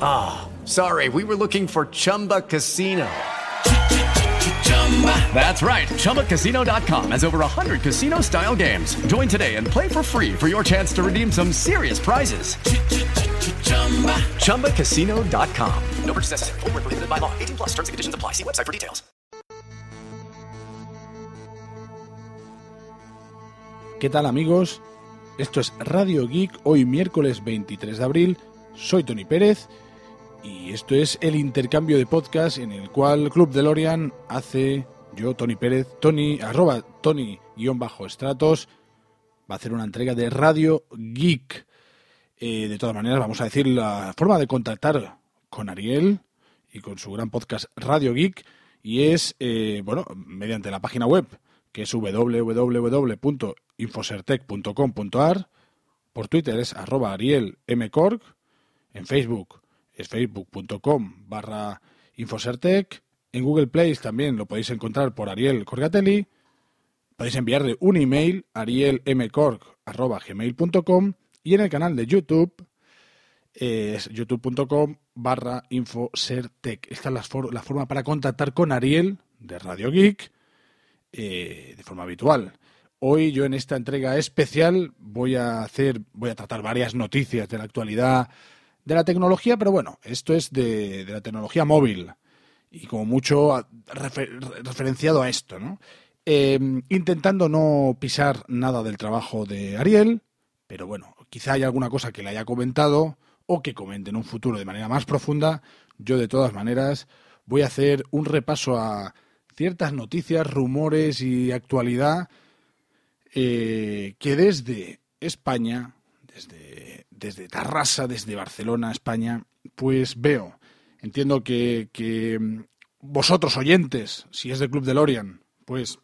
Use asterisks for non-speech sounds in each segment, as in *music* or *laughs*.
Ah, oh, sorry, we were looking for Chumba Casino. That's right. ChumbaCasino.com has over 100 casino style games. Join today and play for free for your chance to redeem some serious prizes. ChumbaCasino.com. No purchase necessary. Full prohibited by law. 18 plus terms and conditions apply. See website for details. ¿Qué tal, amigos? Esto es Radio Geek, hoy miércoles 23 de abril. Soy Tony Pérez y esto es el intercambio de podcast en el cual Club DeLorean hace yo, Tony Pérez, Tony, arroba Tony-Estratos, va a hacer una entrega de Radio Geek. Eh, de todas maneras, vamos a decir la forma de contactar con Ariel y con su gran podcast Radio Geek y es, eh, bueno, mediante la página web que es www.infosertec.com.ar, por Twitter es arroba Ariel M. en Facebook es facebook.com barra Infosertec, en Google Play también lo podéis encontrar por Ariel Corgatelli, podéis enviarle un email arielmcorg.gmail.com y en el canal de YouTube es youtube.com barra Infosertec. Esta es la, la forma para contactar con Ariel de Radio Geek eh, de forma habitual. Hoy yo en esta entrega especial voy a hacer, voy a tratar varias noticias de la actualidad de la tecnología, pero bueno, esto es de, la tecnología móvil y como mucho referenciado a esto, ¿no? Em, intentando no pisar nada del trabajo de Ariel, pero bueno, quizá haya alguna cosa que le haya comentado o que comente en un futuro de manera más profunda. Yo de todas maneras voy a hacer un repaso a ciertas noticias, rumores y actualidad eh, que desde España, desde, desde Tarrasa, desde Barcelona, España, pues veo. Entiendo que, mm, vosotros oyentes, si es del Club de Lorian, pues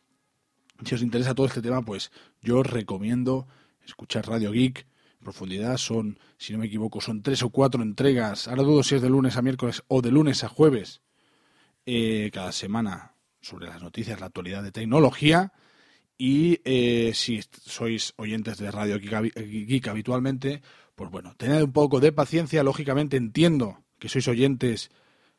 si os interesa todo este tema, pues yo os recomiendo escuchar Radio Geek. En profundidad son, si no me equivoco, son tres o cuatro entregas. Ahora dudo si es de lunes a miércoles o de lunes a jueves. Eh, cada semana sobre las noticias, la actualidad de tecnología. Y eh, si sois oyentes de Radio Geek, habitualmente, pues bueno, tened un poco de paciencia. Lógicamente entiendo que sois oyentes,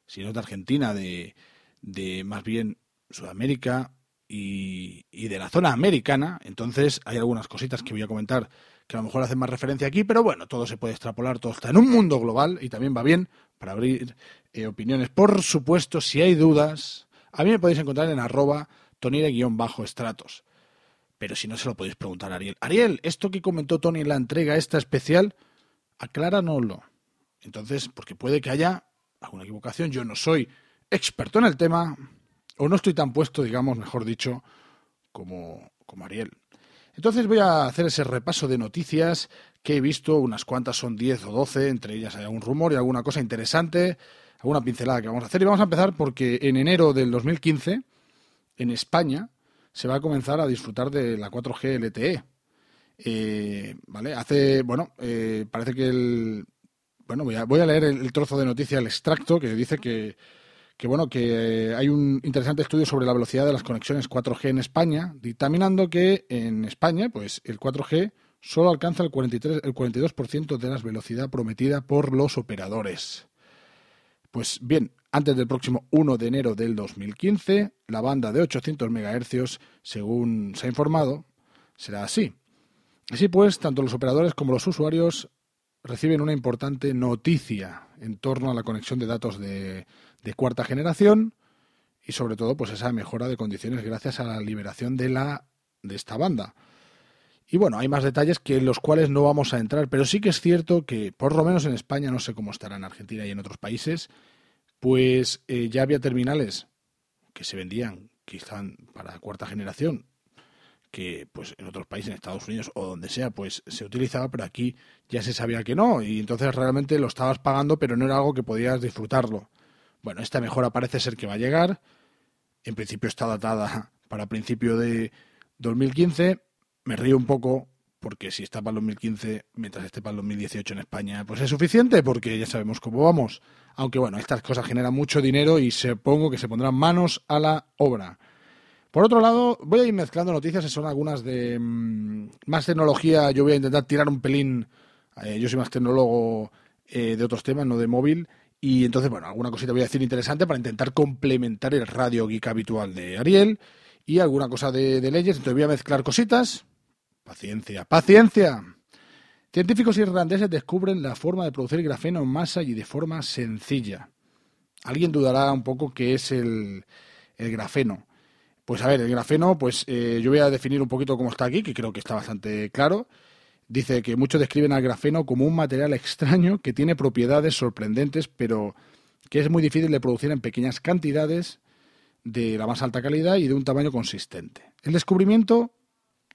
si no de Argentina, de, de más bien Sudamérica y, de la zona americana. Entonces hay algunas cositas que voy a comentar que a lo mejor hacen más referencia aquí, pero bueno, todo se puede extrapolar, todo está en un mundo global y también va bien para abrir eh, opiniones. Por supuesto, si hay dudas, a mí me podéis encontrar en arroba tonira-estratos. Pero si no se lo podéis preguntar a Ariel. Ariel, esto que comentó Tony en la entrega esta especial, acláranoslo. Entonces, porque puede que haya alguna equivocación. Yo no soy experto en el tema, o no estoy tan puesto, digamos, mejor dicho, como, como Ariel. Entonces voy a hacer ese repaso de noticias que he visto, unas cuantas son 10 o 12, entre ellas hay algún rumor y alguna cosa interesante alguna pincelada que vamos a hacer. Y vamos a empezar porque en enero del 2015, en España, se va a comenzar a disfrutar de la 4G LTE. Eh, ¿Vale? Hace, bueno, eh, parece que el... Bueno, voy a, voy a leer el, trozo de noticia, el extracto, que dice que, que bueno, que hay un interesante estudio sobre la velocidad de las conexiones 4G en España, dictaminando que en España, pues el 4G solo alcanza el, 43, el 42% de la velocidad prometida por los operadores. Pues bien, antes del próximo 1 de enero del 2015, la banda de 800 MHz, según se ha informado, será así. Así pues, tanto los operadores como los usuarios reciben una importante noticia en torno a la conexión de datos de, cuarta generación y sobre todo pues esa mejora de condiciones gracias a la liberación de la de esta banda. Y bueno, hay más detalles que en los cuales no vamos a entrar, pero sí que es cierto que, por lo menos en España, no sé cómo estará en Argentina y en otros países, pues eh, ya había terminales que se vendían quizá para cuarta generación, que pues en otros países, en Estados Unidos o donde sea, pues se utilizaba, pero aquí ya se sabía que no, y entonces realmente lo estabas pagando, pero no era algo que podías disfrutarlo. Bueno, esta mejora parece ser que va a llegar, en principio está datada para principio de 2015, me río un poco porque si está para el 2015, mientras esté para el 2018 en España, pues es suficiente porque ya sabemos cómo vamos. Aunque bueno, estas cosas generan mucho dinero y supongo que se pondrán manos a la obra. Por otro lado, voy a ir mezclando noticias, son algunas de mm, más tecnología. Yo voy a intentar tirar un pelín. Eh, yo soy más tecnólogo eh, de otros temas, no de móvil. Y entonces, bueno, alguna cosita voy a decir interesante para intentar complementar el radio geek habitual de Ariel y alguna cosa de, de leyes. Entonces voy a mezclar cositas Paciencia, paciencia. Científicos irlandeses descubren la forma de producir grafeno en masa y de forma sencilla. Alguien dudará un poco qué es el, grafeno. Pues a ver, el grafeno, pues eh, yo voy a definir un poquito cómo está aquí, que creo que está bastante claro. Dice que muchos describen al grafeno como un material extraño que tiene propiedades sorprendentes, pero que es muy difícil de producir en pequeñas cantidades, de la más alta calidad y de un tamaño consistente. El descubrimiento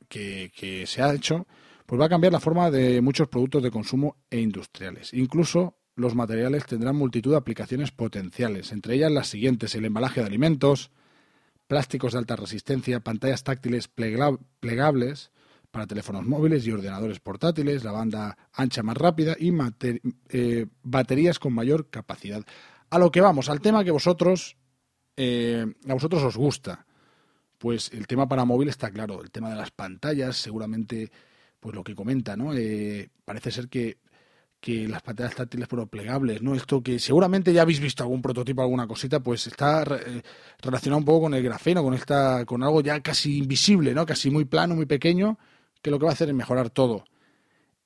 que, se ha hecho, pues va a cambiar la forma de muchos productos de consumo e industriales. Incluso los materiales tendrán multitud de aplicaciones potenciales, entre ellas las siguientes, el embalaje de alimentos, plásticos de alta resistencia, pantallas táctiles plegables para teléfonos móviles y ordenadores portátiles, la banda ancha más rápida y eh, baterías con mayor capacidad. A lo que vamos, al tema que vosotros, eh, a vosotros os gusta. Pues el tema para móvil está claro, el tema de las pantallas, seguramente, pues lo que comenta, ¿no? Eh, parece ser que, que las pantallas táctiles pero plegables, ¿no? Esto que seguramente ya habéis visto algún prototipo, alguna cosita, pues está eh, relacionado un poco con el grafeno, con esta, con algo ya casi invisible, ¿no? Casi muy plano, muy pequeño, que lo que va a hacer es mejorar todo.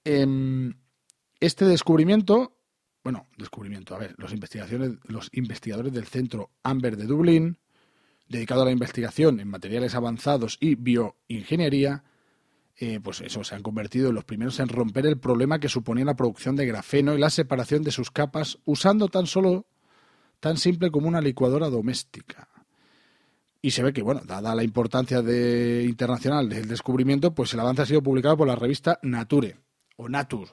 Em, este descubrimiento, bueno, descubrimiento, a ver, los investigaciones, los investigadores del centro Amber de Dublín dedicado a la investigación en materiales avanzados y bioingeniería, eh, pues eso, se han convertido en los primeros en romper el problema que suponía la producción de grafeno y la separación de sus capas usando tan solo, tan simple como una licuadora doméstica. Y se ve que, bueno, dada la importancia de, internacional del descubrimiento, pues el avance ha sido publicado por la revista Nature, o Nature.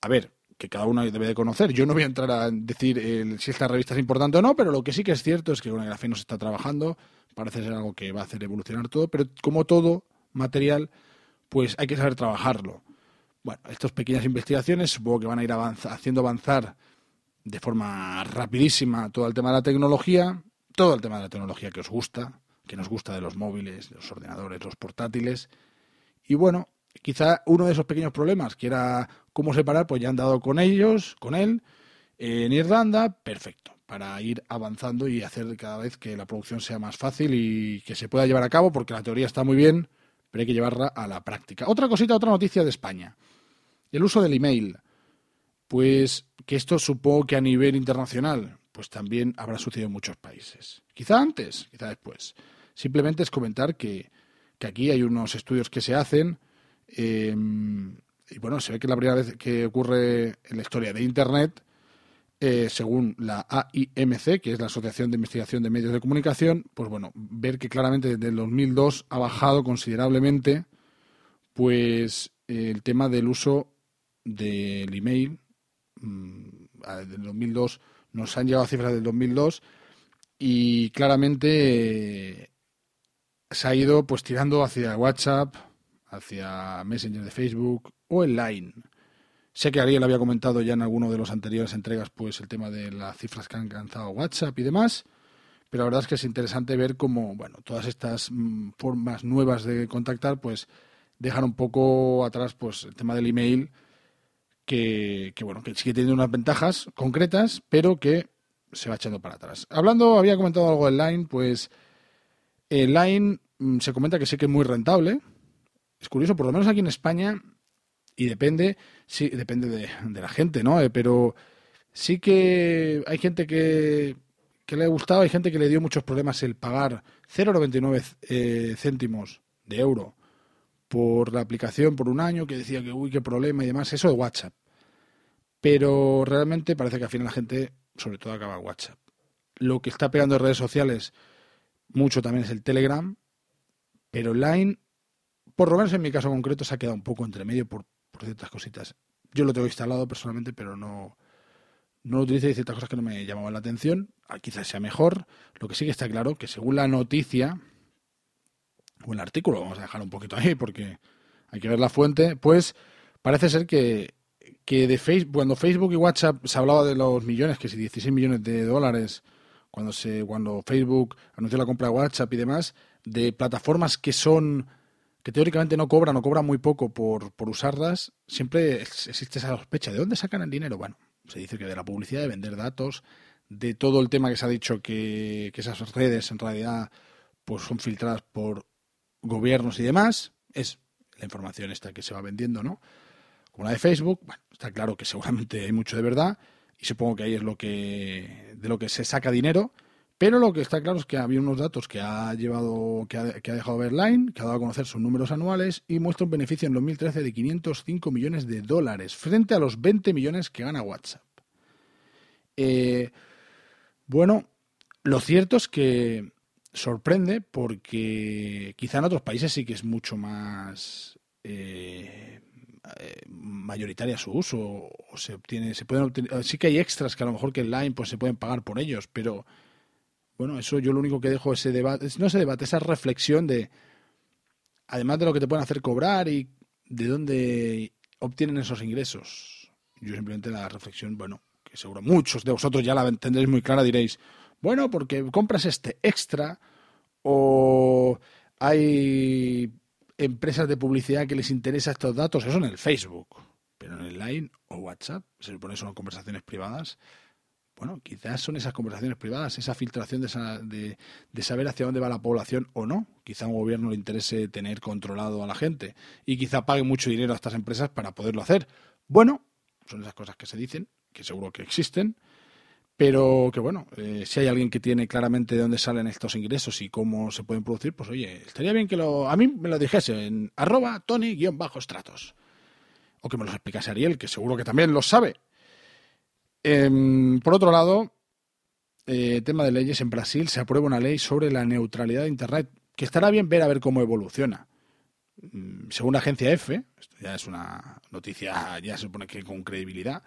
A ver, que cada uno debe de conocer. Yo no voy a entrar a decir si esta revista es importante o no, pero lo que sí que es cierto es que con el grafeno se está trabajando, parece ser algo que va a hacer evolucionar todo, pero como todo material, pues hay que saber trabajarlo. Bueno, estas pequeñas investigaciones supongo que van a ir haciendo avanzar de forma rapidísima todo el tema de la tecnología, todo el tema de la tecnología que os gusta, que nos gusta de los móviles, de los ordenadores, los portátiles. Y bueno, quizá uno de esos pequeños problemas, que era cómo separar, pues ya han dado con ellos, con él, en Irlanda, perfecto, para ir avanzando y hacer cada vez que la producción sea más fácil y que se pueda llevar a cabo, porque la teoría está muy bien, pero hay que llevarla a la práctica. Otra cosita, otra noticia de España. El uso del email. Pues que esto supongo que a nivel internacional, pues también habrá sucedido en muchos países. Quizá antes, quizá después. Simplemente es comentar que, que aquí hay unos estudios que se hacen Em, y bueno, se ve que la primera vez que ocurre en la historia de Internet, eh, según la AIMC, que es la Asociación de Investigación de Medios de Comunicación, pues bueno, ver que claramente desde el 2002 ha bajado considerablemente pues el tema del uso del email. Mm, desde el 2002 nos han llegado cifras del 2002 y claramente eh, se ha ido pues tirando hacia WhatsApp, hacia Messenger de Facebook o el Line. Sé que Ariel había comentado ya en alguno de los anteriores entregas pues el tema de las cifras que han alcanzado WhatsApp y demás, pero la verdad es que es interesante ver cómo, bueno, todas estas mm, formas nuevas de contactar pues dejan un poco atrás pues el tema del email, que, que bueno, que sigue teniendo unas ventajas concretas, pero que se va echando para atrás. Hablando, había comentado algo en Line, pues el Line mm, se comenta que sí que es muy rentable. Es curioso, por lo menos aquí en España, y depende, sí, depende de, la gente, ¿no? Eh, pero sí que hay gente que, que le ha gustado, hay gente que le dio muchos problemas el pagar 0,99 eh, céntimos de euro por la aplicación por un año, que decía que uy, qué problema y demás, eso de WhatsApp. Pero realmente parece que al final la gente, sobre todo, acaba WhatsApp. Lo que está pegando en redes sociales mucho también es el Telegram, pero Line, por lo menos en mi caso concreto, se ha quedado un poco entre medio por, ciertas cositas. Yo lo tengo instalado personalmente, pero no, no lo utilizo y ciertas cosas que no me llamaban la atención. Ah, quizás sea mejor. Lo que sí que está claro que según la noticia, o el artículo, vamos a dejar un poquito ahí porque hay que ver la fuente, pues parece ser que, que de Facebook, cuando Facebook y WhatsApp se hablaba de los millones, que si 16 millones de dólares, cuando, se, cuando Facebook anunció la compra de WhatsApp y demás, de plataformas que son que teóricamente no cobran o cobran muy poco por, por usarlas, siempre existe esa sospecha. ¿De dónde sacan el dinero? Bueno, se dice que de la publicidad, de vender datos, de todo el tema que se ha dicho que, que esas redes en realidad pues son filtradas por gobiernos y demás, es la información esta que se va vendiendo, ¿no? Como la de Facebook, bueno, está claro que seguramente hay mucho de verdad y supongo que ahí es lo que de lo que se saca dinero, pero lo que está claro es que había unos datos que ha llevado que ha, que ha dejado que ha dado a conocer sus números anuales y muestra un beneficio en 2013 de 505 millones de dólares frente a los 20 millones que gana WhatsApp. Eh, bueno, lo cierto es que sorprende porque quizá en otros países sí que es mucho más eh, eh, mayoritaria su uso o se obtiene se pueden obtener, sí que hay extras que a lo mejor que en Line pues se pueden pagar por ellos pero bueno eso yo lo único que dejo ese debate no ese debate esa reflexión de además de lo que te pueden hacer cobrar y de dónde obtienen esos ingresos yo simplemente la reflexión bueno que seguro muchos de vosotros ya la tendréis muy clara diréis bueno, porque compras este extra o hay empresas de publicidad que les interesa estos datos, eso en el Facebook, pero en el Line o WhatsApp, se supone que son conversaciones privadas. Bueno, quizás son esas conversaciones privadas, esa filtración de, esa, de, de, saber hacia dónde va la población o no. Quizá a un gobierno le interese tener controlado a la gente y quizá pague mucho dinero a estas empresas para poderlo hacer. Bueno, son esas cosas que se dicen, que seguro que existen, pero que bueno, eh, si hay alguien que tiene claramente de dónde salen estos ingresos y cómo se pueden producir, pues oye, estaría bien que lo, a mí me lo dijese en arroba Tony-Stratos. O que me lo explicase Ariel, que seguro que también lo sabe. Eh, por otro lado, eh, tema de leyes, en Brasil se aprueba una ley sobre la neutralidad de Internet, que estará bien ver a ver cómo evoluciona. Mm, según la agencia EFE, esto ya es una noticia, ya se supone que con credibilidad,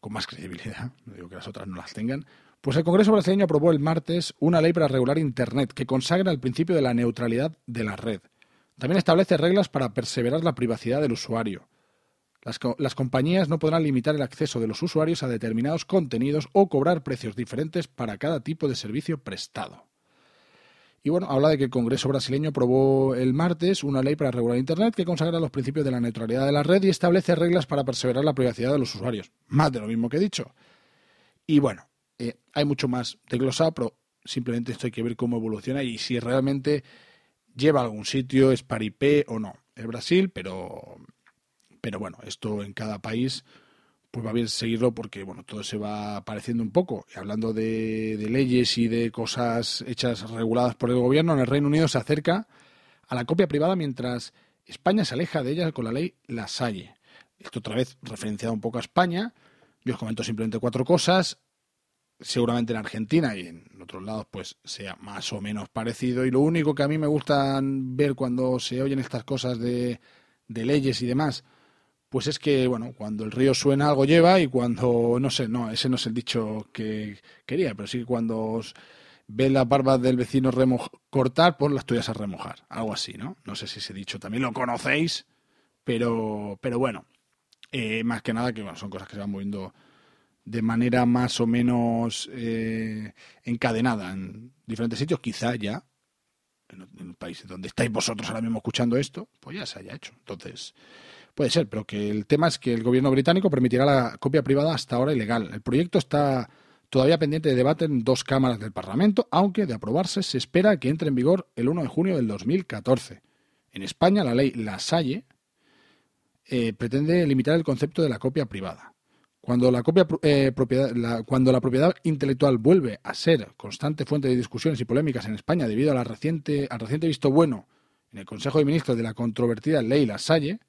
con más credibilidad, *laughs* no digo que las otras no las tengan, pues el Congreso brasileño aprobó el martes una ley para regular Internet que consagra el principio de la neutralidad de la red. También establece reglas para perseverar la privacidad del usuario. Las, las, compañías no podrán limitar el acceso de los usuarios a determinados contenidos o cobrar precios diferentes para cada tipo de servicio prestado. Y bueno, habla de que el Congreso brasileño aprobó el martes una ley para regular Internet que consagra los principios de la neutralidad de la red y establece reglas para perseverar la privacidad de los usuarios. Más de lo mismo que he dicho. Y bueno, eh, hay mucho más desglosado, pero simplemente esto hay que ver cómo evoluciona y si realmente lleva a algún sitio, es paripé o no. Es Brasil, pero, pero bueno, esto en cada país pues va bien seguirlo porque bueno todo se va apareciendo un poco. Y hablando de, leyes y de cosas hechas reguladas por el gobierno, en el Reino Unido se acerca a la copia privada mientras España se aleja de ella con la ley Lasalle. Esto otra vez referenciado un poco a España. Yo os comento simplemente cuatro cosas. Seguramente en Argentina y en otros lados pues sea más o menos parecido. Y lo único que a mí me gusta ver cuando se oyen estas cosas de leyes y demás pues es que, bueno, cuando el río suena algo lleva y cuando, no sé, no, ese no es el dicho que quería, pero sí que cuando ves las barbas del vecino cortar, pues las tuyas a remojar, algo así, ¿no? No sé si ese dicho también lo conocéis, pero, pero bueno, eh, más que nada que son cosas que se van moviendo de manera más o menos eh, encadenada en diferentes sitios, quizá ya en el país donde estáis vosotros ahora mismo escuchando esto, pues ya se haya hecho. Entonces, puede ser, pero que el tema es que el gobierno británico permitirá la copia privada hasta ahora ilegal. El proyecto está todavía pendiente de debate en dos cámaras del Parlamento, aunque de aprobarse se espera que entre en vigor el 1 de junio del 2014. En España, la ley La Salle eh, pretende limitar el concepto de la copia privada. Cuando la, copia, eh, propiedad, la, cuando la propiedad intelectual vuelve a ser constante fuente de discusiones y polémicas en España debido a la reciente, al reciente visto bueno en el Consejo de Ministros de la controvertida ley La Salle,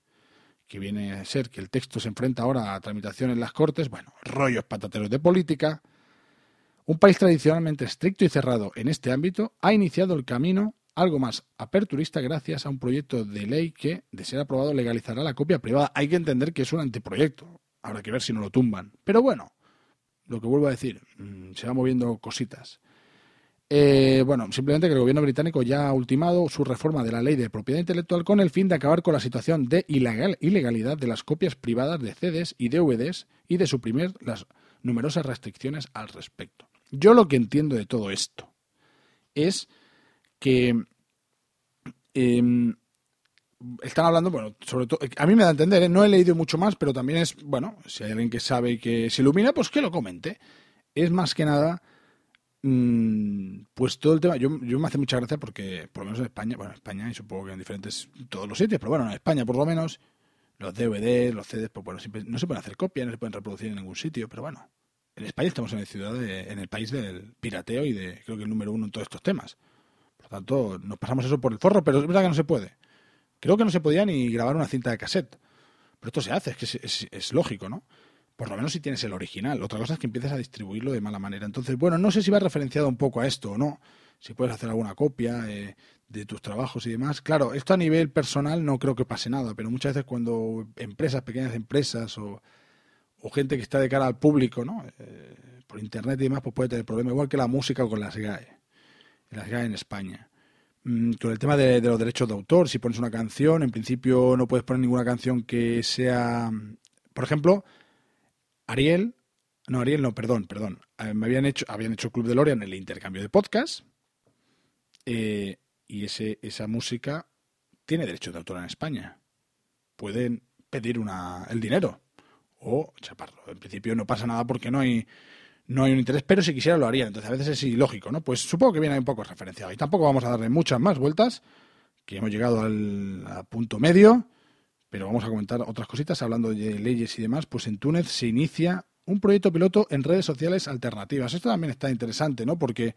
que viene a ser que el texto se enfrenta ahora a tramitación en las Cortes, bueno, rollos patateros de política, un país tradicionalmente estricto y cerrado en este ámbito ha iniciado el camino algo más aperturista gracias a un proyecto de ley que, de ser aprobado, legalizará la copia privada. Hay que entender que es un anteproyecto. Habrá que ver si no lo tumban. Pero bueno, lo que vuelvo a decir, mm, se va moviendo cositas. Eh, bueno, simplemente que el gobierno británico ya ha ultimado su reforma de la ley de propiedad intelectual con el fin de acabar con la situación de ilegal, ilegalidad de las copias privadas de CDs y DVDs y de suprimir las numerosas restricciones al respecto. Yo lo que entiendo de todo esto es que eh, están hablando, bueno, sobre todo, a mí me da a entender, ¿eh? no he leído mucho más, pero también es, bueno, si hay alguien que sabe y que se ilumina, pues que lo comente. Es más que nada, pues todo el tema, yo, yo me hace mucha gracia porque, por lo menos en España, bueno, en España y supongo que en diferentes, todos los sitios, pero bueno, en España por lo menos, los DVDs, los CDs, pues bueno, siempre, no se pueden hacer copias, no se pueden reproducir en ningún sitio, pero bueno, en España estamos en el, ciudad en el país del pirateo y de, creo que el número uno en todos estos temas. Por lo tanto, nos pasamos eso por el forro, pero es verdad que no se puede. Creo que no se podía ni grabar una cinta de cassette. Pero esto se hace, es que es, es, lógico, ¿no? Por lo menos si tienes el original. Otra cosa es que empieces a distribuirlo de mala manera. Entonces, bueno, no sé si va referenciado un poco a esto o no. Si puedes hacer alguna copia eh, de tus trabajos y demás. Claro, esto a nivel personal no creo que pase nada, pero muchas veces cuando empresas, pequeñas empresas o, o gente que está de cara al público, ¿no? Eh, por internet y demás, pues puede tener problemas. Igual que la música con las GAE. Las GAE en España con el tema de, los derechos de autor, si pones una canción, en principio no puedes poner ninguna canción que sea, por ejemplo, Ariel, no Ariel, no, perdón, perdón, eh, me habían hecho, habían hecho Club de Lorian el intercambio de podcast eh, y ese, esa música tiene derechos de autor en España. Pueden pedir una, el dinero o chaparlo. En principio no pasa nada porque no hay no hay un interés, pero si quisiera lo haría. Entonces a veces es ilógico, ¿no? Pues supongo que viene un poco referenciado. Y tampoco vamos a darle muchas más vueltas, que hemos llegado al punto medio, pero vamos a comentar otras cositas hablando de leyes y demás. Pues en Túnez se inicia un proyecto piloto en redes sociales alternativas. Esto también está interesante, ¿no? Porque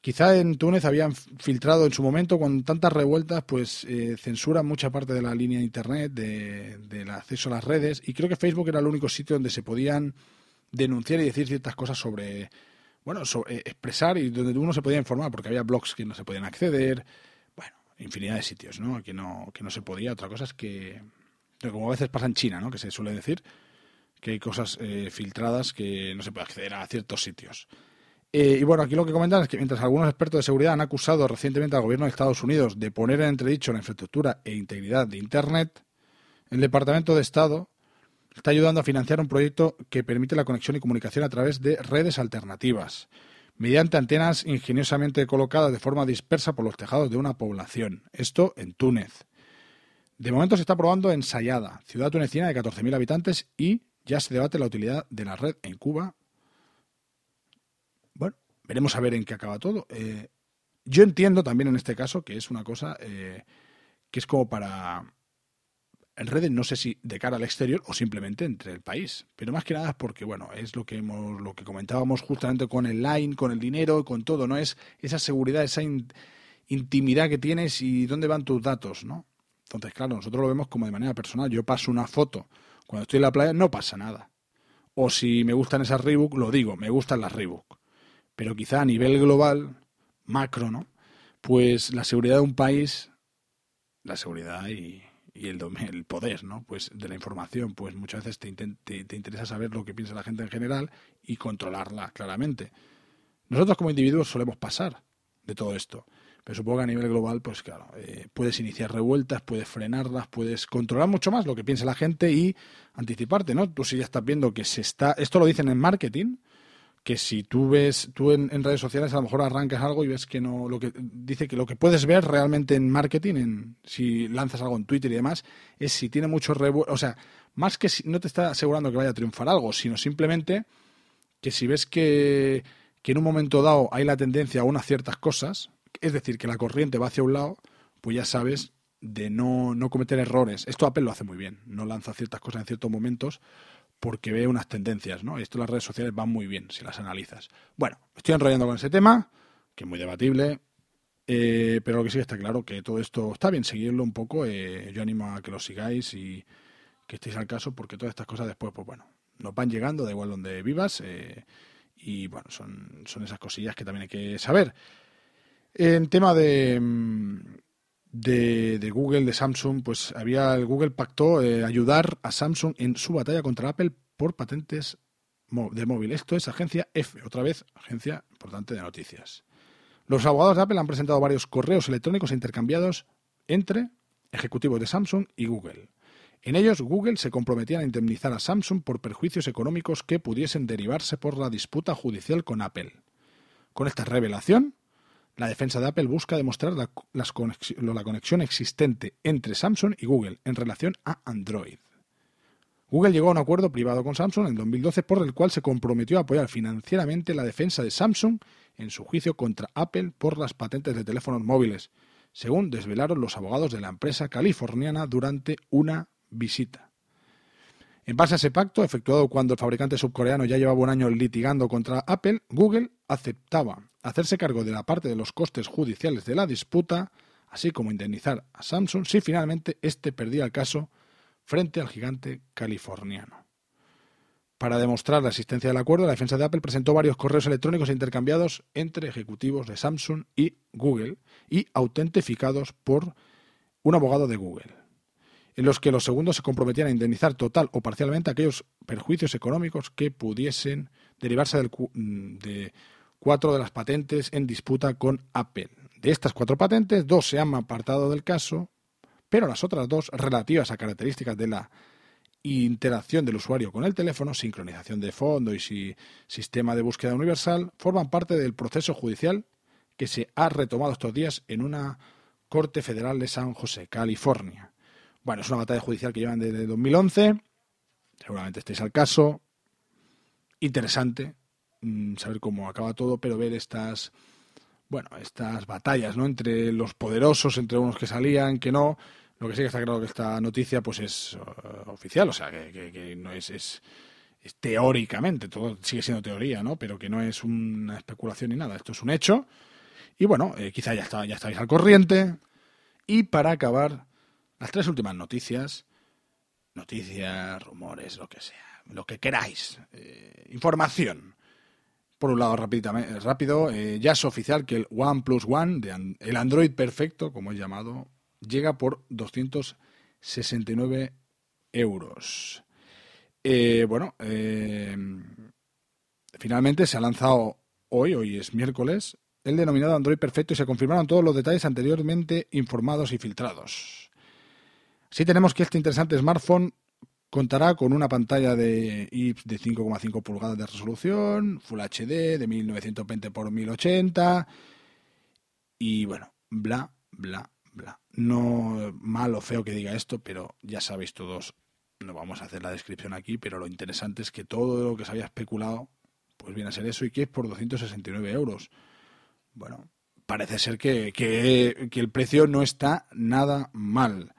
quizá en Túnez habían filtrado en su momento con tantas revueltas, pues eh, censuran mucha parte de la línea de Internet, de, del acceso a las redes, y creo que Facebook era el único sitio donde se podían denunciar y decir ciertas cosas sobre, bueno, sobre, eh, expresar y donde uno se podía informar, porque había blogs que no se podían acceder, infinidad de sitios, ¿no? Que no, que no se podía. Otra cosa es que, como a veces pasa en China, ¿no? Que se suele decir que hay cosas eh, filtradas que no se puede acceder a ciertos sitios. Eh, y bueno, aquí lo que comentan es que mientras algunos expertos de seguridad han acusado recientemente al gobierno de Estados Unidos de poner en entredicho la infraestructura e integridad de Internet, el Departamento de Estado está ayudando a financiar un proyecto que permite la conexión y comunicación a través de redes alternativas, mediante antenas ingeniosamente colocadas de forma dispersa por los tejados de una población. Esto en Túnez. De momento se está probando en Sayada, ciudad tunecina de 14.000 habitantes, y ya se debate la utilidad de la red en Cuba. Bueno, veremos a ver en qué acaba todo. Eh, yo entiendo también en este caso que es una cosa eh, que es como para en redes, no sé si de cara al exterior o simplemente entre el país. Pero más que nada es porque, bueno, es lo que hemos, lo que comentábamos justamente con el line, con el dinero, con todo, ¿no? Es esa seguridad, esa in, intimidad que tienes y dónde van tus datos, ¿no? Entonces, claro, nosotros lo vemos como de manera personal. Yo paso una foto cuando estoy en la playa, no pasa nada. O si me gustan esas Reebok, lo digo, me gustan las Reebok. Pero quizá a nivel global, macro, ¿no? Pues la seguridad de un país, la seguridad y, y el, el, poder ¿no? pues de la información, pues muchas veces te, te, te, interesa saber lo que piensa la gente en general y controlarla claramente. Nosotros como individuos solemos pasar de todo esto, pero supongo que a nivel global, pues claro, eh, puedes iniciar revueltas, puedes frenarlas, puedes controlar mucho más lo que piensa la gente y anticiparte, ¿no? Tú si ya estás viendo que se está, esto lo dicen en marketing, que si tú ves, tú en, redes sociales a lo mejor arrancas algo y ves que no, lo que dice que lo que puedes ver realmente en marketing, en, si lanzas algo en Twitter y demás, es si tiene mucho revuelo, o sea, más que si, no te está asegurando que vaya a triunfar algo, sino simplemente que si ves que, que en un momento dado hay la tendencia a unas ciertas cosas, es decir, que la corriente va hacia un lado, pues ya sabes de no, no cometer errores. Esto Apple lo hace muy bien, no lanza ciertas cosas en ciertos momentos porque ve unas tendencias, ¿no? Y esto las redes sociales van muy bien si las analizas. Bueno, estoy enrollando con ese tema, que es muy debatible, eh, pero lo que sí está claro que todo esto está bien seguirlo un poco. Eh, yo animo a que lo sigáis y que estéis al caso, porque todas estas cosas después, pues bueno, nos van llegando, da igual donde vivas, eh, y bueno, son, son esas cosillas que también hay que saber. En tema de, de, Google, de Samsung, pues había el Google pactó eh, ayudar a Samsung en su batalla contra Apple por patentes de móvil. Esto es agencia F, otra vez agencia importante de noticias. Los abogados de Apple han presentado varios correos electrónicos intercambiados entre ejecutivos de Samsung y Google. En ellos, Google se comprometía a indemnizar a Samsung por perjuicios económicos que pudiesen derivarse por la disputa judicial con Apple. Con esta revelación, la defensa de Apple busca demostrar la, la, conexión existente entre Samsung y Google en relación a Android. Google llegó a un acuerdo privado con Samsung en 2012 por el cual se comprometió a apoyar financieramente la defensa de Samsung en su juicio contra Apple por las patentes de teléfonos móviles, según desvelaron los abogados de la empresa californiana durante una visita. En base a ese pacto, efectuado cuando el fabricante subcoreano ya llevaba un año litigando contra Apple, Google aceptaba hacerse cargo de la parte de los costes judiciales de la disputa, así como indemnizar a Samsung si finalmente éste perdía el caso frente al gigante californiano. Para demostrar la existencia del acuerdo, la defensa de Apple presentó varios correos electrónicos intercambiados entre ejecutivos de Samsung y Google y autentificados por un abogado de Google, en los que los segundos se comprometían a indemnizar total o parcialmente aquellos perjuicios económicos que pudiesen derivarse del, de cuatro de las patentes en disputa con Apple. De estas cuatro patentes, dos se han apartado del caso, pero las otras dos, relativas a características de la interacción del usuario con el teléfono, sincronización de fondo y si, sistema de búsqueda universal, forman parte del proceso judicial que se ha retomado estos días en una Corte Federal de San José, California. Bueno, es una batalla judicial que llevan desde 2011, seguramente estéis al caso, interesante, Mm, saber cómo acaba todo, pero ver estas, bueno, estas batallas, ¿no? Entre los poderosos, entre unos que salían, que no. Lo que sí que está claro que esta noticia, pues es uh, oficial, o sea, que, no es, es, teóricamente, todo sigue siendo teoría, ¿no? Pero que no es una especulación ni nada, esto es un hecho. Y bueno, eh, quizá ya, está, ya estáis al corriente. Y para acabar, las tres últimas noticias, noticias, rumores, lo que sea, lo que queráis, eh, información por un lado, rápido, eh, ya es oficial que el OnePlus One, de el Android perfecto, como es llamado, llega por 269 euros. Eh, bueno, eh, finalmente se ha lanzado hoy, hoy es miércoles, el denominado Android perfecto y se confirmaron todos los detalles anteriormente informados y filtrados. Sí tenemos que este interesante smartphone Contará con una pantalla de IPS de 5,5 pulgadas de resolución, Full HD de 1920 x 1080 y bueno, bla, bla, bla. No malo o feo que diga esto, pero ya sabéis todos, no vamos a hacer la descripción aquí, pero lo interesante es que todo lo que se había especulado, pues viene a ser eso y que es por 269 euros. Bueno, parece ser que, que el precio no está nada mal.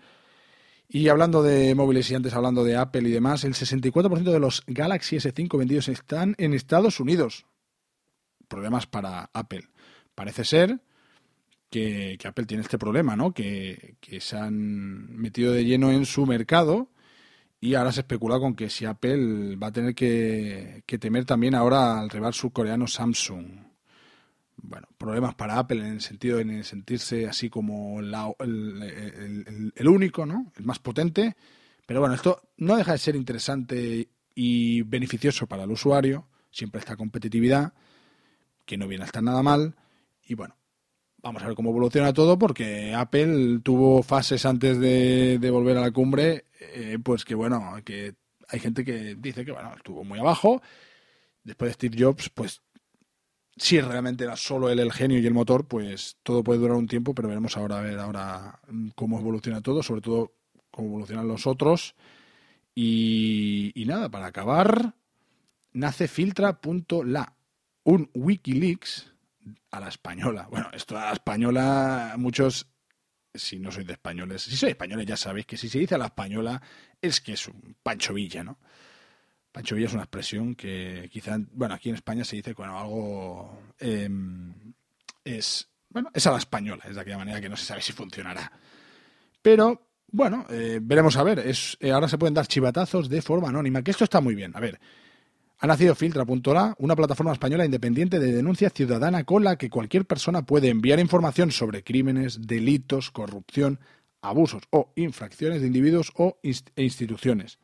Y hablando de móviles y antes hablando de Apple y demás, el 64% de los Galaxy S5 vendidos están en Estados Unidos. Problemas para Apple. Parece ser que, Apple tiene este problema, ¿no? Que, se han metido de lleno en su mercado y ahora se especula con que si Apple va a tener que, que temer también ahora al rival surcoreano Samsung bueno, problemas para Apple en el sentido de sentirse así como el, único, ¿no? El más potente. Pero bueno, esto no deja de ser interesante y beneficioso para el usuario. Siempre esta competitividad, que no viene a estar nada mal. Y bueno, vamos a ver cómo evoluciona todo, porque Apple tuvo fases antes de, volver a la cumbre, eh, pues que bueno, que hay gente que dice que bueno, estuvo muy abajo después de Steve Jobs, pues si realmente era solo él el genio y el motor, pues todo puede durar un tiempo, pero veremos ahora a ver ahora cómo evoluciona todo, sobre todo cómo evolucionan los otros. Y, y nada, para acabar, nace filtra.la, un Wikileaks a la española. *laughs* Bueno, esto a la española, muchos, si no sois de españoles, si sois españoles ya sabéis que si se dice a la española es que es un Pancho Villa, ¿no? Pancho Villa es una expresión que quizá, bueno, aquí en España se dice, bueno, algo em, es, bueno, es a la española, es de aquella manera que no se sabe si funcionará. Pero, bueno, eh, veremos a ver, es, eh, ahora se pueden dar chivatazos de forma anónima, que esto está muy bien. A ver, ha nacido Filtra.la, una plataforma española independiente de denuncia ciudadana con la que cualquier persona puede enviar información sobre crímenes, delitos, corrupción, abusos o infracciones de individuos o e instituciones.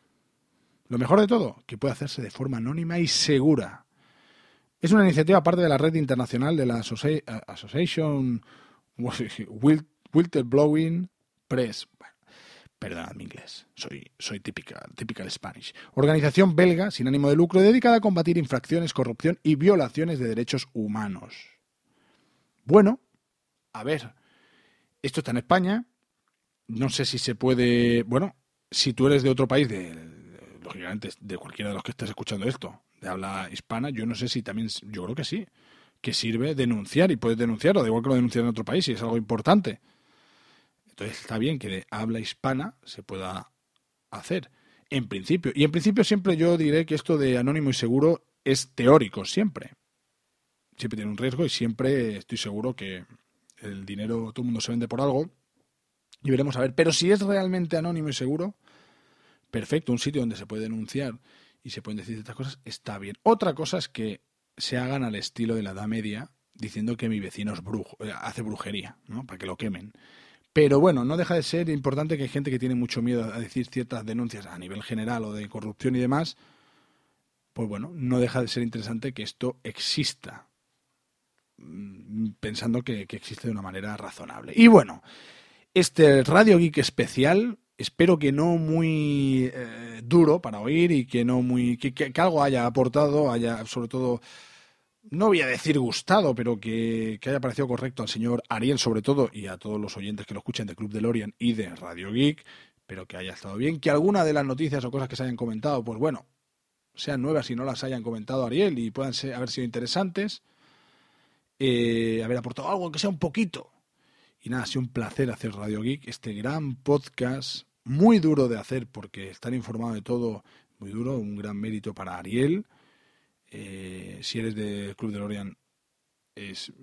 Lo mejor de todo, que puede hacerse de forma anónima y segura. Es una iniciativa parte de la red internacional de la Association Whistleblowing Press. Perdonad mi inglés, soy, soy typical, typical Spanish. Organización belga sin ánimo de lucro dedicada a combatir infracciones, corrupción y violaciones de derechos humanos. Bueno, a ver, esto está en España. No sé si se puede. Bueno, si tú eres de otro país, de, lógicamente de cualquiera de los que estés escuchando esto, de habla hispana, yo no sé si también. Yo creo que sí. Que sirve denunciar y puedes denunciarlo, da igual que lo denunciar en otro país, si es algo importante. Entonces está bien que de habla hispana se pueda hacer, en principio. Y en principio siempre yo diré que esto de anónimo y seguro es teórico, siempre. Siempre tiene un riesgo y siempre estoy seguro que el dinero, todo el mundo se vende por algo. Y veremos a ver. Pero si es realmente anónimo y seguro, perfecto, un sitio donde se puede denunciar y se pueden decir estas cosas, está bien. Otra cosa es que se hagan al estilo de la Edad Media, diciendo que mi vecino es brujo, eh, hace brujería, ¿no? Para que lo quemen. Pero bueno, no deja de ser importante que hay gente que tiene mucho miedo a decir ciertas denuncias a nivel general o de corrupción y demás. Pues bueno, no deja de ser interesante que esto exista, mm, pensando que, existe de una manera razonable. Y bueno, este Radio Geek especial, espero que no muy eh, duro para oír y que no muy que algo haya aportado, haya sobre todo no voy a decir gustado, pero que, haya parecido correcto al señor Ariel, sobre todo, y a todos los oyentes que lo escuchen de Club de Lorian y de Radio Geek, pero que haya estado bien. Que alguna de las noticias o cosas que se hayan comentado, pues bueno, sean nuevas y no las hayan comentado Ariel y puedan ser, haber sido interesantes. Eh, haber aportado algo, aunque sea un poquito. Y nada, ha sido un placer hacer Radio Geek, este gran podcast, muy duro de hacer porque estar informado de todo, muy duro, un gran mérito para Ariel eh, si eres del Club de Lorian, es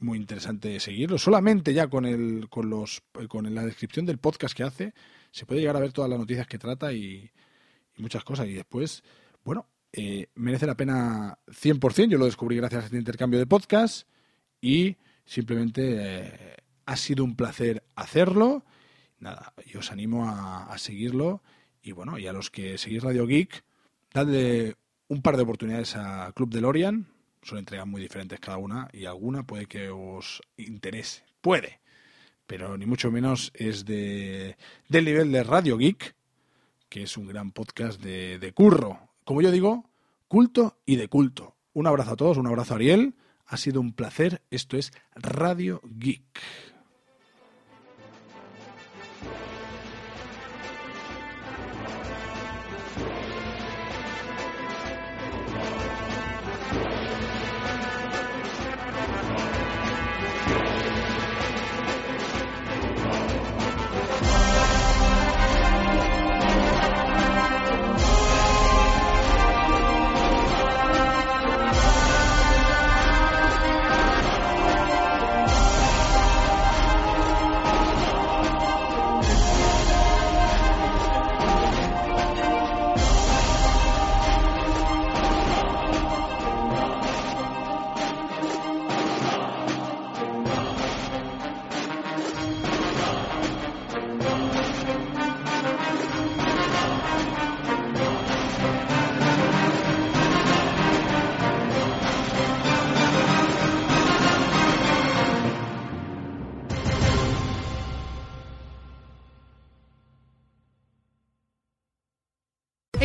muy interesante seguirlo. Solamente ya con el, con los, con la descripción del podcast que hace, se puede llegar a ver todas las noticias que trata y, muchas cosas. Y después, bueno, eh, merece la pena 100%. Yo lo descubrí gracias a este intercambio de podcast y simplemente eh, ha sido un placer hacerlo. Nada, yo os animo a, a seguirlo. Y bueno, y a los que seguís Radio Geek, dadle un par de oportunidades a Club de Lorian. Son entregas muy diferentes cada una y alguna puede que os interese. Puede. Pero ni mucho menos es de, del nivel de Radio Geek, que es un gran podcast de, de curro. Como yo digo, culto y de culto. Un abrazo a todos, un abrazo a Ariel. Ha sido un placer. Esto es Radio Geek.